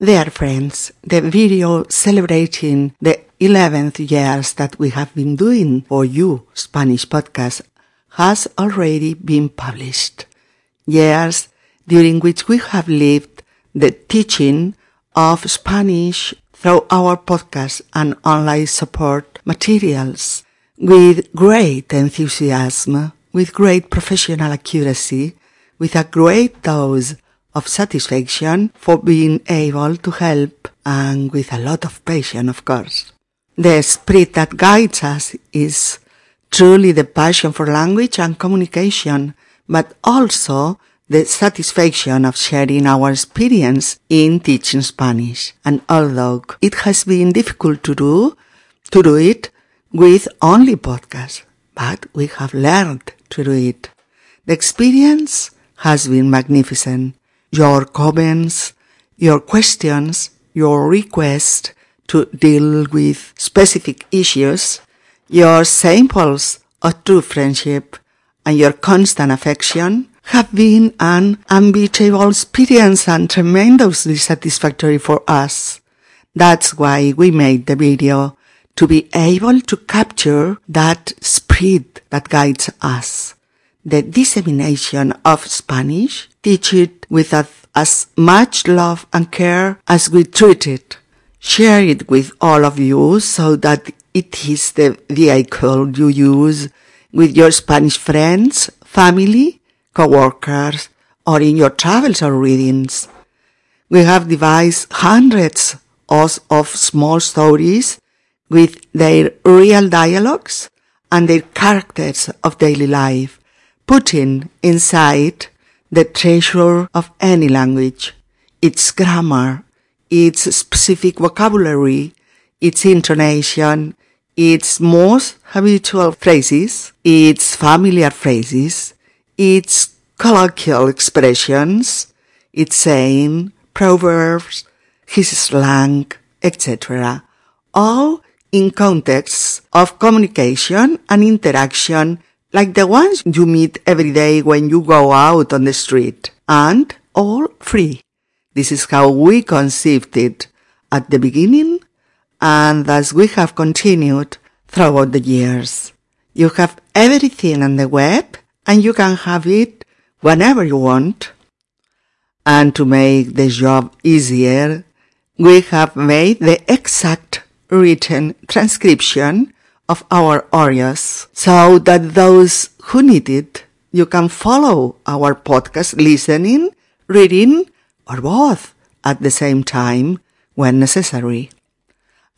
Dear friends, the video celebrating the 11th years that we have been doing for you Spanish podcast has already been published. Years during which we have lived the teaching of Spanish through our podcast and online support materials with great enthusiasm, with great professional accuracy, with a great dose of satisfaction for being able to help and with a lot of passion, of course. The spirit that guides us is truly the passion for language and communication, but also the satisfaction of sharing our experience in teaching Spanish. And although it has been difficult to do, to do it with only podcasts, but we have learned to do it. The experience has been magnificent your comments, your questions, your request to deal with specific issues, your samples of true friendship, and your constant affection have been an unbeatable experience and tremendously satisfactory for us. That's why we made the video to be able to capture that spirit that guides us. The dissemination of Spanish teach it with as much love and care as we treat it. Share it with all of you so that it is the vehicle you use with your Spanish friends, family, co-workers, or in your travels or readings. We have devised hundreds of, small stories with their real dialogues and their characters of daily life, putting inside the treasure of any language, its grammar, its specific vocabulary, its intonation, its most habitual phrases, its familiar phrases, its colloquial expressions, its saying, proverbs, his slang, etc. All in contexts of communication and interaction like the ones you meet every day when you go out on the street, and all free. This is how we conceived it at the beginning, and as we have continued throughout the years. You have everything on the web, and you can have it whenever you want. And to make the job easier, we have made the exact written transcription of our audios so that those who need it, you can follow our podcast listening, reading, or both at the same time when necessary.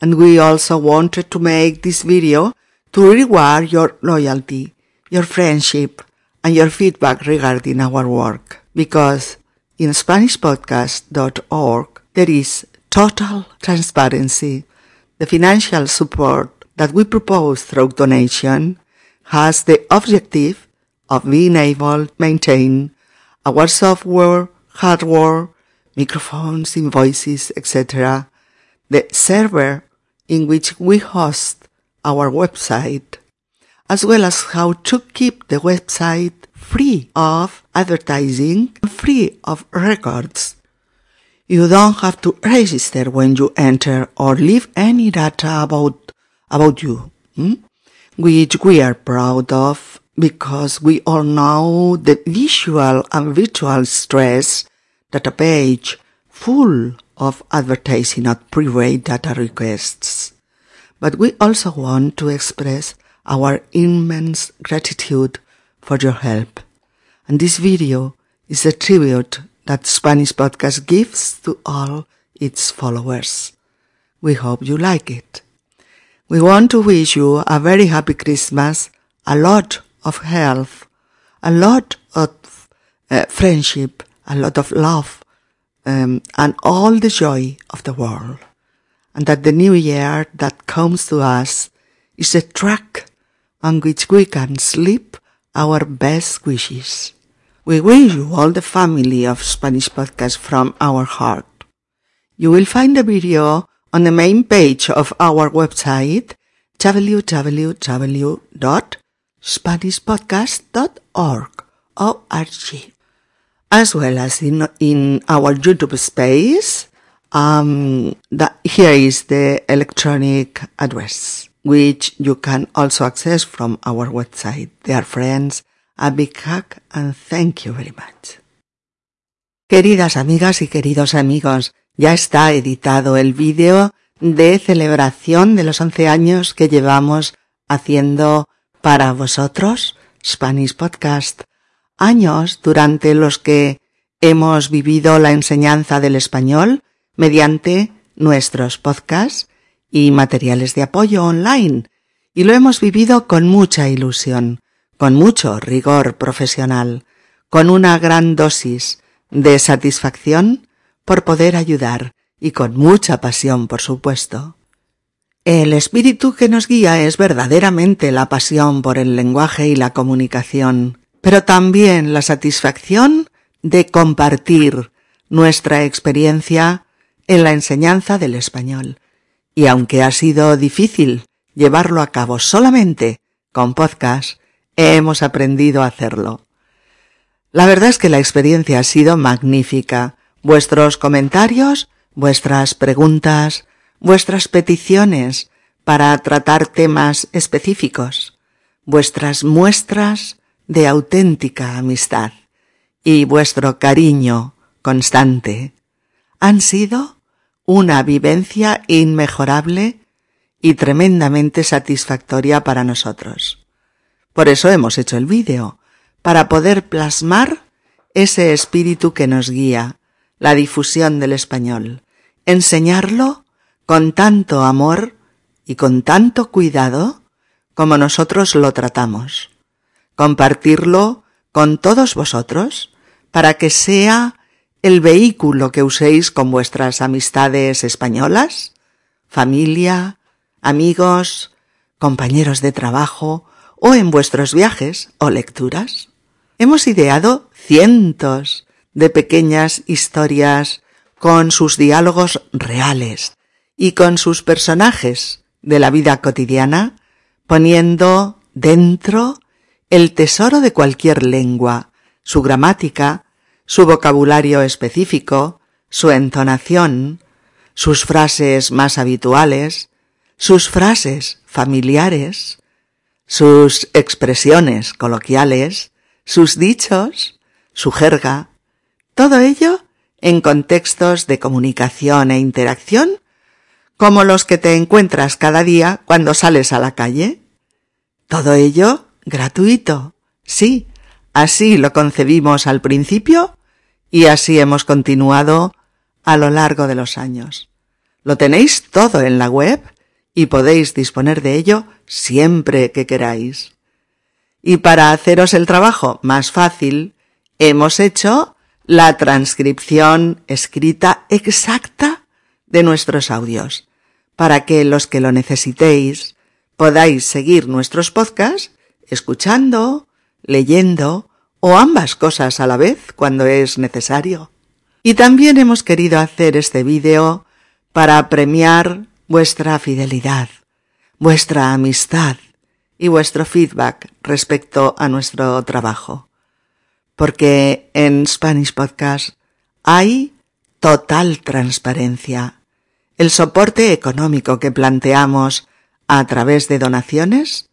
And we also wanted to make this video to reward your loyalty, your friendship, and your feedback regarding our work. Because in SpanishPodcast.org, there is total transparency. The financial support that we propose through donation has the objective of being able to maintain our software, hardware, microphones, invoices, etc., the server in which we host our website, as well as how to keep the website free of advertising, free of records. You don't have to register when you enter or leave any data about about you, hmm? which we are proud of because we all know the visual and virtual stress that a page full of advertising at private data requests. But we also want to express our immense gratitude for your help. And this video is a tribute that Spanish Podcast gives to all its followers. We hope you like it. We want to wish you a very happy Christmas, a lot of health, a lot of uh, friendship, a lot of love, um, and all the joy of the world. And that the new year that comes to us is a track on which we can slip our best wishes. We wish you all the family of Spanish Podcast from our heart. You will find the video on the main page of our website www.spanishpodcast.org O-R-G, as well as in, in our YouTube space Um, the, here is the electronic address, which you can also access from our website. Dear friends, a big hug and thank you very much. Queridas amigas y queridos amigos, ya está editado el vídeo de celebración de los 11 años que llevamos haciendo para vosotros Spanish Podcast. Años durante los que hemos vivido la enseñanza del español mediante nuestros podcasts y materiales de apoyo online, y lo hemos vivido con mucha ilusión, con mucho rigor profesional, con una gran dosis de satisfacción por poder ayudar y con mucha pasión, por supuesto. El espíritu que nos guía es verdaderamente la pasión por el lenguaje y la comunicación, pero también la satisfacción de compartir nuestra experiencia en la enseñanza del español. Y aunque ha sido difícil llevarlo a cabo solamente con podcast, hemos aprendido a hacerlo. La verdad es que la experiencia ha sido magnífica. Vuestros comentarios, vuestras preguntas, vuestras peticiones para tratar temas específicos, vuestras muestras de auténtica amistad y vuestro cariño constante han sido una vivencia inmejorable y tremendamente satisfactoria para nosotros. Por eso hemos hecho el vídeo, para poder plasmar ese espíritu que nos guía, la difusión del español, enseñarlo con tanto amor y con tanto cuidado como nosotros lo tratamos, compartirlo con todos vosotros para que sea el vehículo que uséis con vuestras amistades españolas, familia, amigos, compañeros de trabajo o en vuestros viajes o lecturas. Hemos ideado cientos de pequeñas historias con sus diálogos reales y con sus personajes de la vida cotidiana, poniendo dentro el tesoro de cualquier lengua, su gramática, su vocabulario específico, su entonación, sus frases más habituales, sus frases familiares, sus expresiones coloquiales, sus dichos, su jerga, todo ello en contextos de comunicación e interacción como los que te encuentras cada día cuando sales a la calle. Todo ello gratuito. Sí, así lo concebimos al principio y así hemos continuado a lo largo de los años. Lo tenéis todo en la web y podéis disponer de ello siempre que queráis. Y para haceros el trabajo más fácil, hemos hecho la transcripción escrita exacta de nuestros audios, para que los que lo necesitéis podáis seguir nuestros podcasts escuchando, leyendo o ambas cosas a la vez cuando es necesario. Y también hemos querido hacer este vídeo para premiar vuestra fidelidad, vuestra amistad y vuestro feedback respecto a nuestro trabajo. Porque en Spanish Podcast hay total transparencia. El soporte económico que planteamos a través de donaciones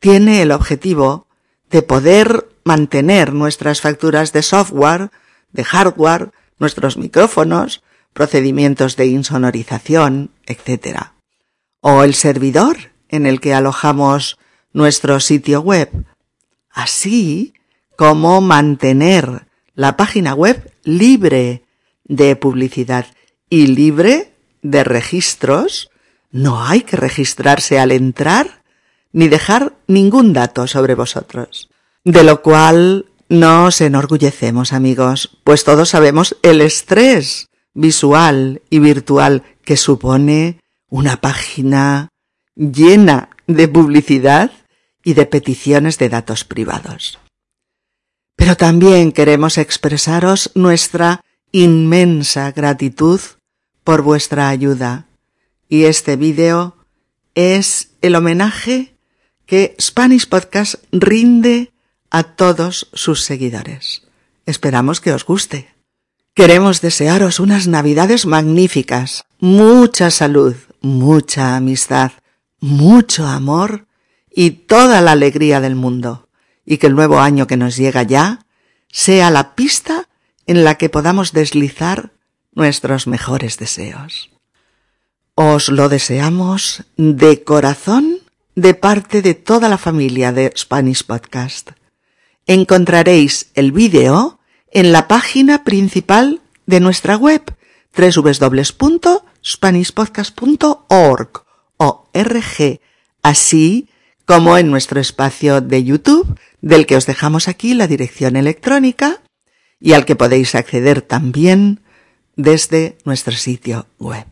tiene el objetivo de poder mantener nuestras facturas de software, de hardware, nuestros micrófonos, procedimientos de insonorización, etc. O el servidor en el que alojamos nuestro sitio web, así como mantener la página web libre de publicidad y libre de registros. No hay que registrarse al entrar ni dejar ningún dato sobre vosotros de lo cual nos enorgullecemos, amigos, pues todos sabemos el estrés visual y virtual que supone una página llena de publicidad y de peticiones de datos privados. Pero también queremos expresaros nuestra inmensa gratitud por vuestra ayuda. Y este vídeo es el homenaje que Spanish Podcast rinde a todos sus seguidores. Esperamos que os guste. Queremos desearos unas navidades magníficas, mucha salud, mucha amistad, mucho amor y toda la alegría del mundo, y que el nuevo año que nos llega ya sea la pista en la que podamos deslizar nuestros mejores deseos. Os lo deseamos de corazón de parte de toda la familia de Spanish Podcast. Encontraréis el vídeo en la página principal de nuestra web www.spanishpodcast.org así como en nuestro espacio de YouTube, del que os dejamos aquí la dirección electrónica y al que podéis acceder también desde nuestro sitio web.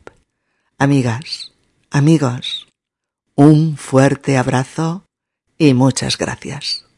Amigas, amigos, un fuerte abrazo y muchas gracias.